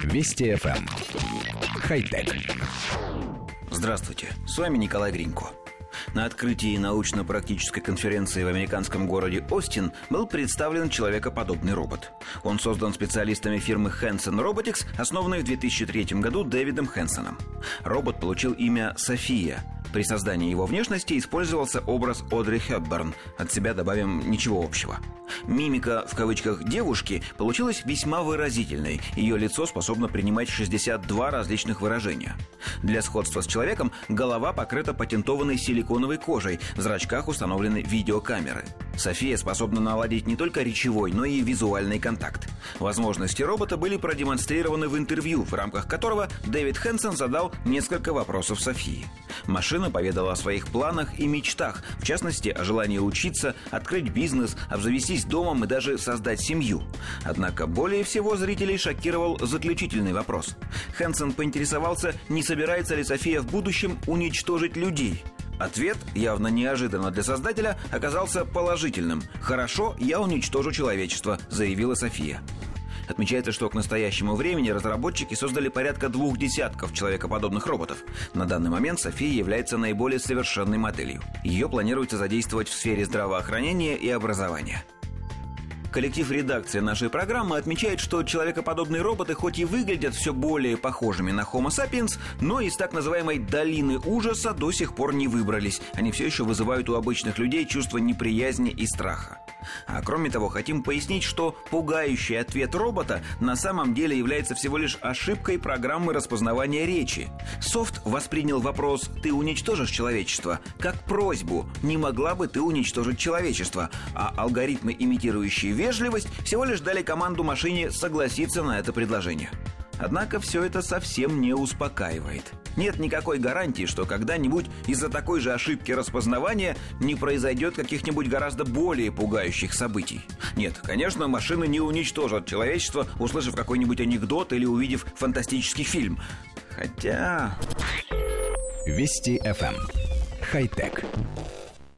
Вести FM. Эм. Хай-тек. Здравствуйте, с вами Николай Гринько. На открытии научно-практической конференции в американском городе Остин был представлен человекоподобный робот. Он создан специалистами фирмы Hanson Robotics, основанной в 2003 году Дэвидом Хэнсоном. Робот получил имя «София», при создании его внешности использовался образ Одри Хепберн. От себя добавим ничего общего. Мимика, в кавычках, девушки получилась весьма выразительной. Ее лицо способно принимать 62 различных выражения. Для сходства с человеком голова покрыта патентованной силиконовой кожей, в зрачках установлены видеокамеры. София способна наладить не только речевой, но и визуальный контакт. Возможности робота были продемонстрированы в интервью, в рамках которого Дэвид Хэнсон задал несколько вопросов Софии. Машина поведала о своих планах и мечтах, в частности, о желании учиться, открыть бизнес, обзавестись домом и даже создать семью. Однако более всего зрителей шокировал заключительный вопрос. Хэнсон поинтересовался, не собирается ли София в будущем уничтожить людей. Ответ, явно неожиданно для создателя, оказался положительным. «Хорошо, я уничтожу человечество», — заявила София. Отмечается, что к настоящему времени разработчики создали порядка двух десятков человекоподобных роботов. На данный момент София является наиболее совершенной моделью. Ее планируется задействовать в сфере здравоохранения и образования. Коллектив редакции нашей программы отмечает, что человекоподобные роботы хоть и выглядят все более похожими на Homo sapiens, но из так называемой «долины ужаса» до сих пор не выбрались. Они все еще вызывают у обычных людей чувство неприязни и страха. А кроме того, хотим пояснить, что пугающий ответ робота на самом деле является всего лишь ошибкой программы распознавания речи. Софт воспринял вопрос «ты уничтожишь человечество» как просьбу «не могла бы ты уничтожить человечество», а алгоритмы, имитирующие вежливость, всего лишь дали команду машине согласиться на это предложение. Однако все это совсем не успокаивает. Нет никакой гарантии, что когда-нибудь из-за такой же ошибки распознавания не произойдет каких-нибудь гораздо более пугающих событий. Нет, конечно, машины не уничтожат человечество, услышав какой-нибудь анекдот или увидев фантастический фильм. Хотя... Вести FM. Эм. Хай-тек.